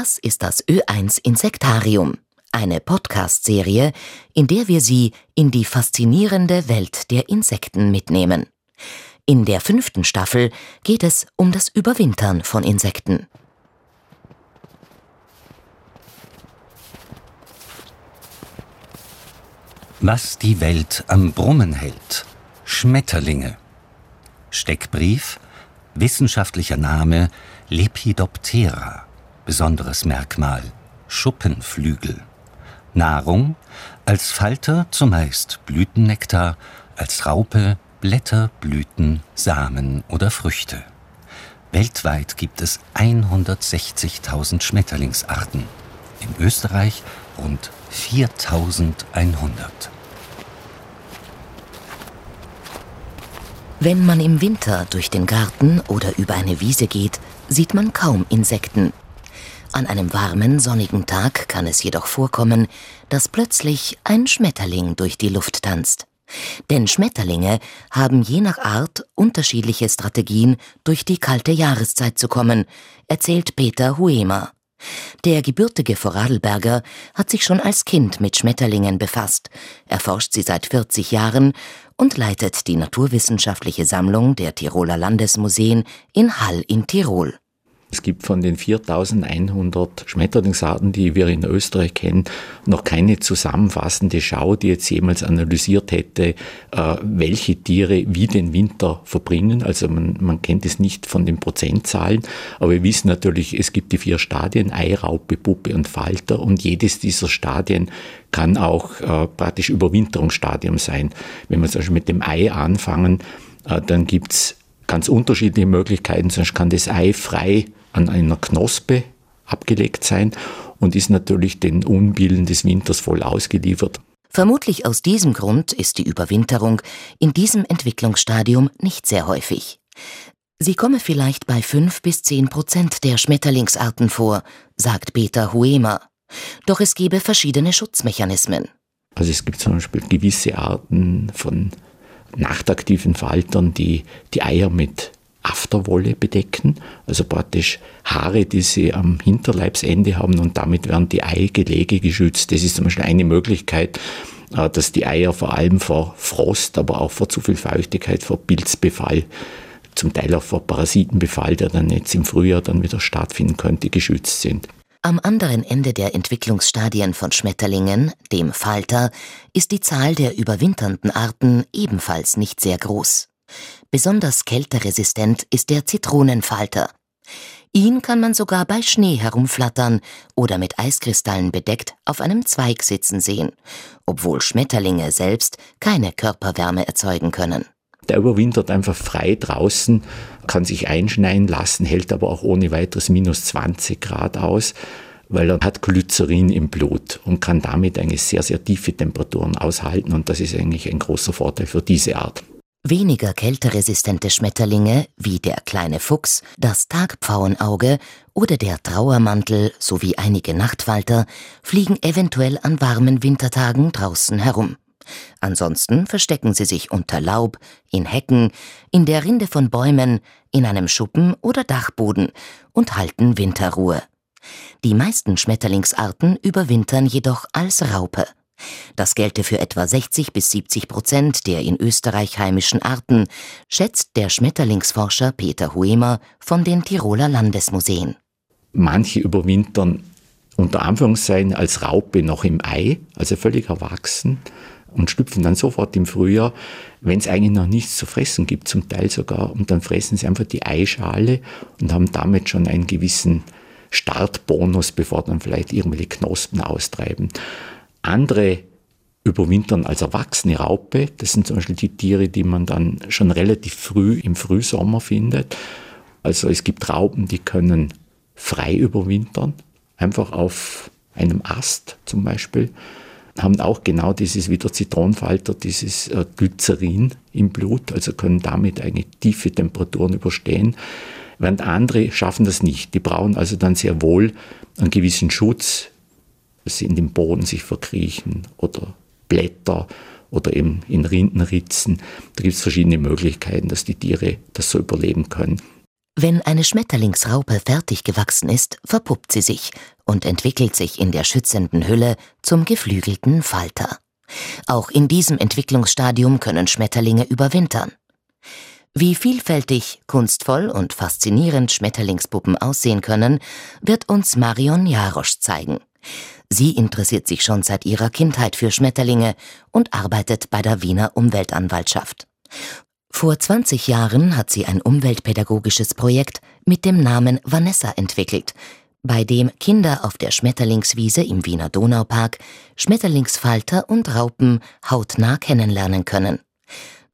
Das ist das Ö1 Insektarium, eine Podcast-Serie, in der wir Sie in die faszinierende Welt der Insekten mitnehmen. In der fünften Staffel geht es um das Überwintern von Insekten. Was die Welt am Brummen hält. Schmetterlinge. Steckbrief, wissenschaftlicher Name Lepidoptera. Besonderes Merkmal Schuppenflügel. Nahrung als Falter zumeist Blütennektar, als Raupe Blätter, Blüten, Samen oder Früchte. Weltweit gibt es 160.000 Schmetterlingsarten. In Österreich rund 4100. Wenn man im Winter durch den Garten oder über eine Wiese geht, sieht man kaum Insekten. An einem warmen, sonnigen Tag kann es jedoch vorkommen, dass plötzlich ein Schmetterling durch die Luft tanzt. Denn Schmetterlinge haben je nach Art unterschiedliche Strategien, durch die kalte Jahreszeit zu kommen, erzählt Peter Huemer. Der gebürtige Vorarlberger hat sich schon als Kind mit Schmetterlingen befasst, erforscht sie seit 40 Jahren und leitet die naturwissenschaftliche Sammlung der Tiroler Landesmuseen in Hall in Tirol. Es gibt von den 4100 Schmetterlingsarten, die wir in Österreich kennen, noch keine zusammenfassende Schau, die jetzt jemals analysiert hätte, äh, welche Tiere wie den Winter verbringen. Also man, man kennt es nicht von den Prozentzahlen, aber wir wissen natürlich, es gibt die vier Stadien, Ei, Raupe, Puppe und Falter und jedes dieser Stadien kann auch äh, praktisch Überwinterungsstadium sein. Wenn wir zum Beispiel mit dem Ei anfangen, äh, dann gibt's ganz unterschiedliche Möglichkeiten, sonst kann das Ei frei an einer Knospe abgelegt sein und ist natürlich den Unbillen des Winters voll ausgeliefert. Vermutlich aus diesem Grund ist die Überwinterung in diesem Entwicklungsstadium nicht sehr häufig. Sie komme vielleicht bei fünf bis zehn Prozent der Schmetterlingsarten vor, sagt Peter Huemer. Doch es gebe verschiedene Schutzmechanismen. Also es gibt zum Beispiel gewisse Arten von nachtaktiven Faltern, die die Eier mit Afterwolle bedecken, also praktisch Haare, die sie am Hinterleibsende haben und damit werden die Eigelege geschützt. Das ist zum Beispiel eine Möglichkeit, äh, dass die Eier vor allem vor Frost, aber auch vor zu viel Feuchtigkeit, vor Pilzbefall, zum Teil auch vor Parasitenbefall, der dann jetzt im Frühjahr dann wieder stattfinden könnte, geschützt sind. Am anderen Ende der Entwicklungsstadien von Schmetterlingen, dem Falter, ist die Zahl der überwinternden Arten ebenfalls nicht sehr groß. Besonders kälteresistent ist der Zitronenfalter. Ihn kann man sogar bei Schnee herumflattern oder mit Eiskristallen bedeckt auf einem Zweig sitzen sehen, obwohl Schmetterlinge selbst keine Körperwärme erzeugen können. Der überwintert einfach frei draußen, kann sich einschneien lassen, hält aber auch ohne weiteres minus 20 Grad aus, weil er hat Glycerin im Blut und kann damit eigentlich sehr, sehr tiefe Temperaturen aushalten und das ist eigentlich ein großer Vorteil für diese Art. Weniger kälteresistente Schmetterlinge wie der kleine Fuchs, das Tagpfauenauge oder der Trauermantel sowie einige Nachtfalter fliegen eventuell an warmen Wintertagen draußen herum. Ansonsten verstecken sie sich unter Laub, in Hecken, in der Rinde von Bäumen, in einem Schuppen oder Dachboden und halten Winterruhe. Die meisten Schmetterlingsarten überwintern jedoch als Raupe. Das gelte für etwa 60 bis 70 Prozent der in Österreich heimischen Arten, schätzt der Schmetterlingsforscher Peter Huemer von den Tiroler Landesmuseen. Manche überwintern unter Anführungszeichen als Raupe noch im Ei, also völlig erwachsen und schlüpfen dann sofort im Frühjahr, wenn es eigentlich noch nichts zu fressen gibt, zum Teil sogar. Und dann fressen sie einfach die Eischale und haben damit schon einen gewissen Startbonus, bevor dann vielleicht irgendwelche Knospen austreiben. Andere überwintern als erwachsene Raupe. Das sind zum Beispiel die Tiere, die man dann schon relativ früh im Frühsommer findet. Also es gibt Raupen, die können frei überwintern, einfach auf einem Ast zum Beispiel haben auch genau dieses wie der Zitronenfalter, dieses äh, Glycerin im Blut, also können damit eigentlich tiefe Temperaturen überstehen, während andere schaffen das nicht. Die brauchen also dann sehr wohl einen gewissen Schutz, dass sie in den Boden sich verkriechen oder Blätter oder eben in Rindenritzen. Da gibt es verschiedene Möglichkeiten, dass die Tiere das so überleben können. Wenn eine Schmetterlingsraupe fertig gewachsen ist, verpuppt sie sich und entwickelt sich in der schützenden Hülle zum geflügelten Falter. Auch in diesem Entwicklungsstadium können Schmetterlinge überwintern. Wie vielfältig, kunstvoll und faszinierend Schmetterlingspuppen aussehen können, wird uns Marion Jarosch zeigen. Sie interessiert sich schon seit ihrer Kindheit für Schmetterlinge und arbeitet bei der Wiener Umweltanwaltschaft. Vor 20 Jahren hat sie ein umweltpädagogisches Projekt mit dem Namen Vanessa entwickelt, bei dem Kinder auf der Schmetterlingswiese im Wiener Donaupark Schmetterlingsfalter und Raupen hautnah kennenlernen können.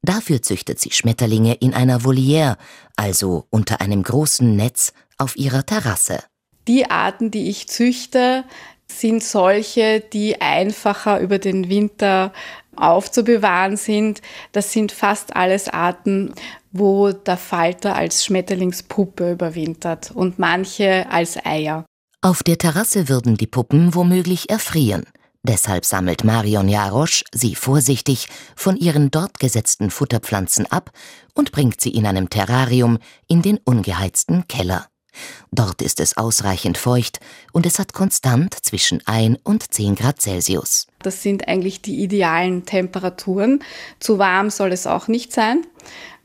Dafür züchtet sie Schmetterlinge in einer Voliere, also unter einem großen Netz auf ihrer Terrasse. Die Arten, die ich züchte, sind solche, die einfacher über den Winter aufzubewahren sind. Das sind fast alles Arten, wo der Falter als Schmetterlingspuppe überwintert und manche als Eier. Auf der Terrasse würden die Puppen womöglich erfrieren. Deshalb sammelt Marion Jarosch sie vorsichtig von ihren dort gesetzten Futterpflanzen ab und bringt sie in einem Terrarium in den ungeheizten Keller. Dort ist es ausreichend feucht und es hat konstant zwischen 1 und 10 Grad Celsius. Das sind eigentlich die idealen Temperaturen. Zu warm soll es auch nicht sein,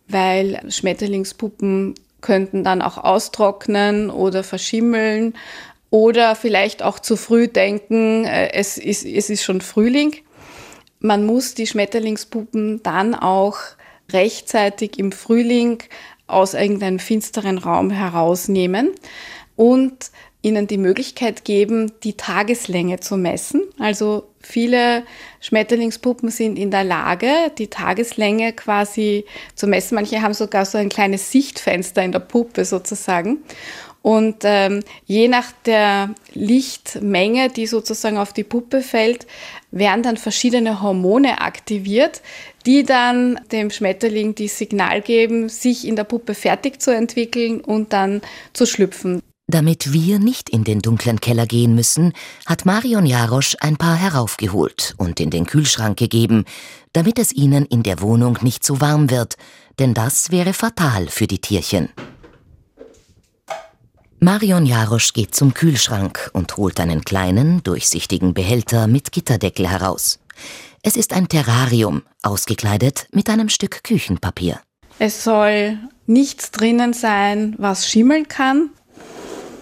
weil Schmetterlingspuppen könnten dann auch austrocknen oder verschimmeln oder vielleicht auch zu früh denken, äh, es ist, es ist schon Frühling. Man muss die Schmetterlingspuppen dann auch rechtzeitig im Frühling aus irgendeinem finsteren Raum herausnehmen und ihnen die Möglichkeit geben, die Tageslänge zu messen. Also viele Schmetterlingspuppen sind in der Lage, die Tageslänge quasi zu messen. Manche haben sogar so ein kleines Sichtfenster in der Puppe sozusagen. Und ähm, je nach der Lichtmenge, die sozusagen auf die Puppe fällt, werden dann verschiedene Hormone aktiviert, die dann dem Schmetterling die Signal geben, sich in der Puppe fertig zu entwickeln und dann zu schlüpfen. Damit wir nicht in den dunklen Keller gehen müssen, hat Marion Jarosch ein paar heraufgeholt und in den Kühlschrank gegeben, damit es ihnen in der Wohnung nicht zu warm wird, denn das wäre fatal für die Tierchen. Marion Jarosch geht zum Kühlschrank und holt einen kleinen, durchsichtigen Behälter mit Gitterdeckel heraus. Es ist ein Terrarium, ausgekleidet mit einem Stück Küchenpapier. Es soll nichts drinnen sein, was schimmeln kann.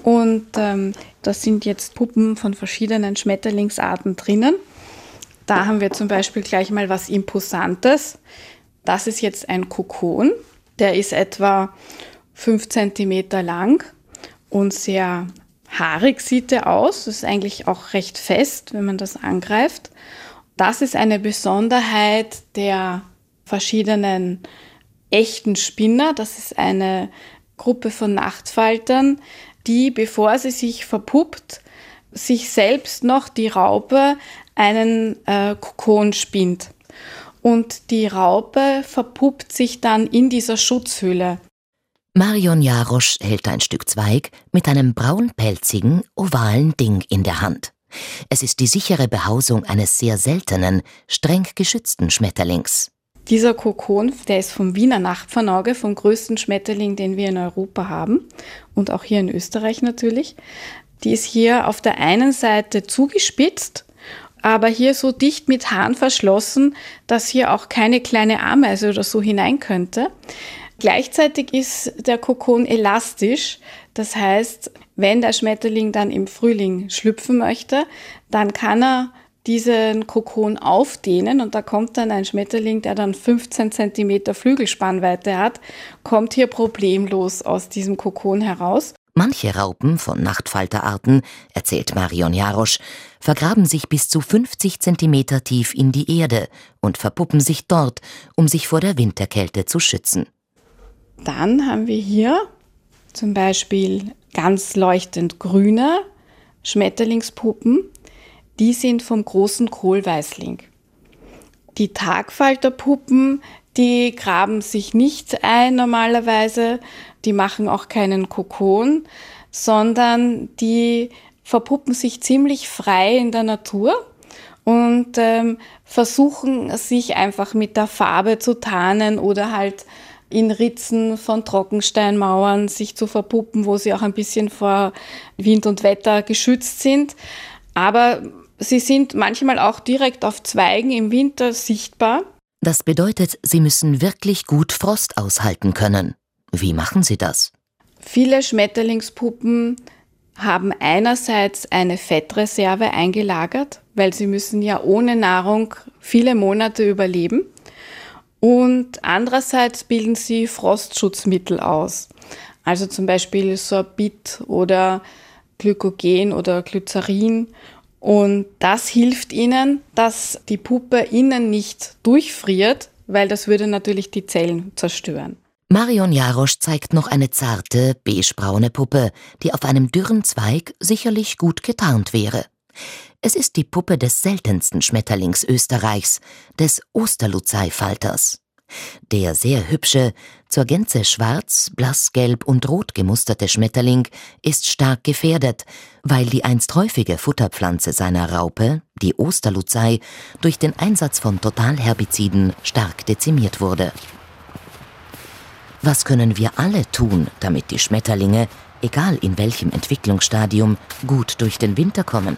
Und ähm, das sind jetzt Puppen von verschiedenen Schmetterlingsarten drinnen. Da haben wir zum Beispiel gleich mal was Imposantes. Das ist jetzt ein Kokon. Der ist etwa 5 cm lang und sehr haarig sieht er aus. Ist eigentlich auch recht fest, wenn man das angreift. Das ist eine Besonderheit der verschiedenen echten Spinner. Das ist eine Gruppe von Nachtfaltern, die, bevor sie sich verpuppt, sich selbst noch die Raupe einen äh, Kokon spinnt. Und die Raupe verpuppt sich dann in dieser Schutzhülle. Marion Jarosch hält ein Stück Zweig mit einem braunpelzigen, ovalen Ding in der Hand. Es ist die sichere Behausung eines sehr seltenen, streng geschützten Schmetterlings. Dieser Kokon, der ist vom Wiener Nachtpfannauge, vom größten Schmetterling, den wir in Europa haben und auch hier in Österreich natürlich. Die ist hier auf der einen Seite zugespitzt, aber hier so dicht mit Haaren verschlossen, dass hier auch keine kleine Ameise oder so hinein könnte. Gleichzeitig ist der Kokon elastisch. Das heißt, wenn der Schmetterling dann im Frühling schlüpfen möchte, dann kann er diesen Kokon aufdehnen und da kommt dann ein Schmetterling, der dann 15 cm Flügelspannweite hat, kommt hier problemlos aus diesem Kokon heraus. Manche Raupen von Nachtfalterarten, erzählt Marion Jarosch, vergraben sich bis zu 50 cm tief in die Erde und verpuppen sich dort, um sich vor der Winterkälte zu schützen. Dann haben wir hier zum Beispiel ganz leuchtend grüne Schmetterlingspuppen. Die sind vom großen Kohlweißling. Die Tagfalterpuppen, die graben sich nicht ein normalerweise, die machen auch keinen Kokon, sondern die verpuppen sich ziemlich frei in der Natur und ähm, versuchen sich einfach mit der Farbe zu tarnen oder halt in Ritzen von Trockensteinmauern sich zu verpuppen, wo sie auch ein bisschen vor Wind und Wetter geschützt sind. Aber sie sind manchmal auch direkt auf Zweigen im Winter sichtbar. Das bedeutet, sie müssen wirklich gut Frost aushalten können. Wie machen sie das? Viele Schmetterlingspuppen haben einerseits eine Fettreserve eingelagert, weil sie müssen ja ohne Nahrung viele Monate überleben. Und andererseits bilden sie Frostschutzmittel aus. Also zum Beispiel Sorbit oder Glykogen oder Glycerin. Und das hilft ihnen, dass die Puppe innen nicht durchfriert, weil das würde natürlich die Zellen zerstören. Marion Jarosch zeigt noch eine zarte, beigebraune Puppe, die auf einem dürren Zweig sicherlich gut getarnt wäre. Es ist die Puppe des seltensten Schmetterlings Österreichs, des Osterluzeifalters. Der sehr hübsche, zur Gänze schwarz, blassgelb und rot gemusterte Schmetterling ist stark gefährdet, weil die einst häufige Futterpflanze seiner Raupe, die Osterluzei, durch den Einsatz von Totalherbiziden stark dezimiert wurde. Was können wir alle tun, damit die Schmetterlinge, egal in welchem Entwicklungsstadium, gut durch den Winter kommen?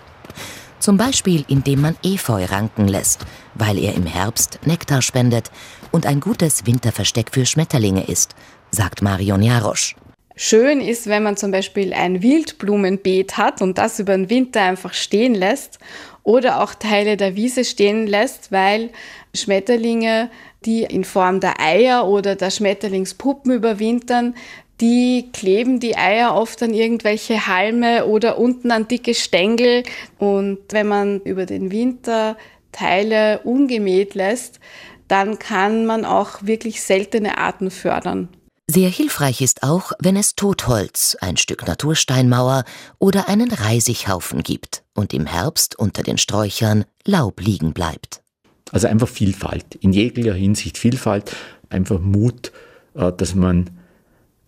Zum Beispiel indem man Efeu ranken lässt, weil er im Herbst Nektar spendet und ein gutes Winterversteck für Schmetterlinge ist, sagt Marion Jarosch. Schön ist, wenn man zum Beispiel ein Wildblumenbeet hat und das über den Winter einfach stehen lässt oder auch Teile der Wiese stehen lässt, weil Schmetterlinge die in Form der Eier oder der Schmetterlingspuppen überwintern, die kleben die Eier oft an irgendwelche Halme oder unten an dicke Stängel. Und wenn man über den Winter Teile ungemäht lässt, dann kann man auch wirklich seltene Arten fördern. Sehr hilfreich ist auch, wenn es Totholz, ein Stück Natursteinmauer oder einen Reisighaufen gibt und im Herbst unter den Sträuchern Laub liegen bleibt. Also einfach Vielfalt, in jeglicher Hinsicht Vielfalt, einfach Mut, äh, dass man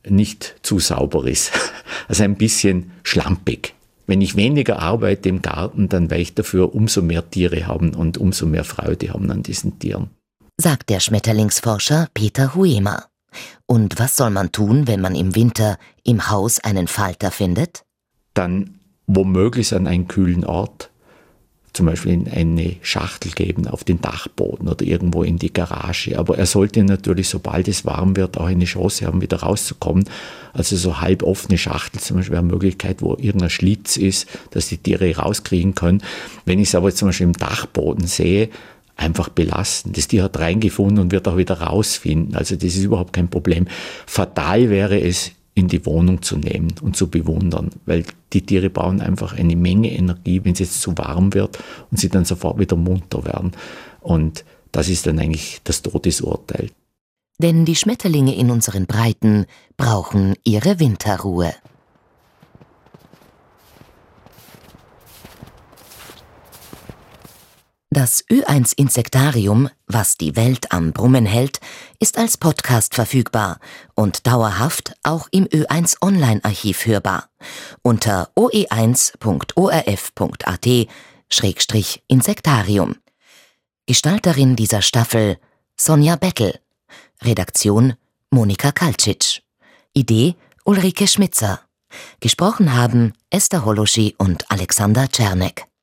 nicht zu sauber ist. Also ein bisschen schlampig. Wenn ich weniger arbeite im Garten, dann werde ich dafür umso mehr Tiere haben und umso mehr Freude haben an diesen Tieren. Sagt der Schmetterlingsforscher Peter Huema. Und was soll man tun, wenn man im Winter im Haus einen Falter findet? Dann womöglich an einen kühlen Ort zum Beispiel in eine Schachtel geben auf den Dachboden oder irgendwo in die Garage. Aber er sollte natürlich, sobald es warm wird, auch eine Chance haben, wieder rauszukommen. Also so halb offene Schachtel zum Beispiel eine Möglichkeit, wo irgendein Schlitz ist, dass die Tiere rauskriegen können. Wenn ich es aber zum Beispiel im Dachboden sehe, einfach belasten. Das Tier hat reingefunden und wird auch wieder rausfinden. Also das ist überhaupt kein Problem. Fatal wäre es, in die Wohnung zu nehmen und zu bewundern, weil die Tiere brauchen einfach eine Menge Energie, wenn es jetzt zu warm wird und sie dann sofort wieder munter werden. Und das ist dann eigentlich das Todesurteil. Denn die Schmetterlinge in unseren Breiten brauchen ihre Winterruhe. Das Ö1 Insektarium, was die Welt am Brummen hält, ist als Podcast verfügbar und dauerhaft auch im Ö1 Online-Archiv hörbar unter oe1.orf.at-insektarium. Gestalterin dieser Staffel Sonja Bettel. Redaktion Monika Kalcic. Idee Ulrike Schmitzer. Gesprochen haben Esther Holoschi und Alexander Czernek.